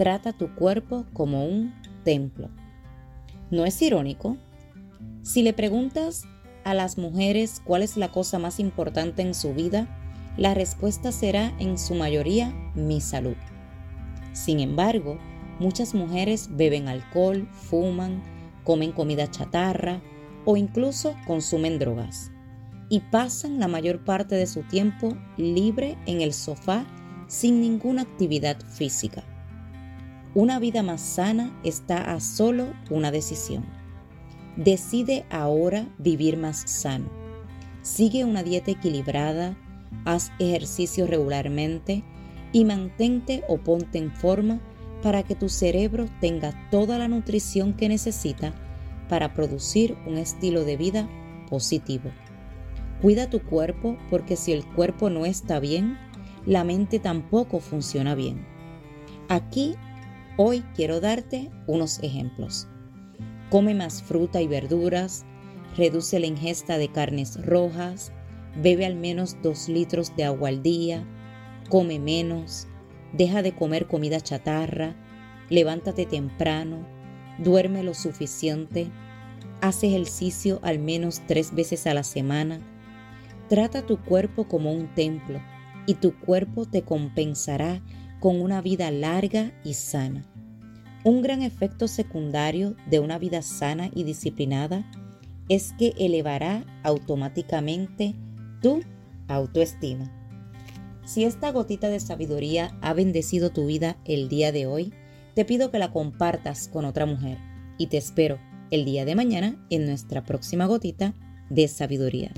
Trata tu cuerpo como un templo. ¿No es irónico? Si le preguntas a las mujeres cuál es la cosa más importante en su vida, la respuesta será en su mayoría mi salud. Sin embargo, muchas mujeres beben alcohol, fuman, comen comida chatarra o incluso consumen drogas y pasan la mayor parte de su tiempo libre en el sofá sin ninguna actividad física. Una vida más sana está a solo una decisión. Decide ahora vivir más sano. Sigue una dieta equilibrada, haz ejercicio regularmente y mantente o ponte en forma para que tu cerebro tenga toda la nutrición que necesita para producir un estilo de vida positivo. Cuida tu cuerpo porque si el cuerpo no está bien, la mente tampoco funciona bien. Aquí Hoy quiero darte unos ejemplos. Come más fruta y verduras, reduce la ingesta de carnes rojas, bebe al menos 2 litros de agua al día, come menos, deja de comer comida chatarra, levántate temprano, duerme lo suficiente, haz ejercicio al menos tres veces a la semana, trata tu cuerpo como un templo y tu cuerpo te compensará con una vida larga y sana. Un gran efecto secundario de una vida sana y disciplinada es que elevará automáticamente tu autoestima. Si esta gotita de sabiduría ha bendecido tu vida el día de hoy, te pido que la compartas con otra mujer y te espero el día de mañana en nuestra próxima gotita de sabiduría.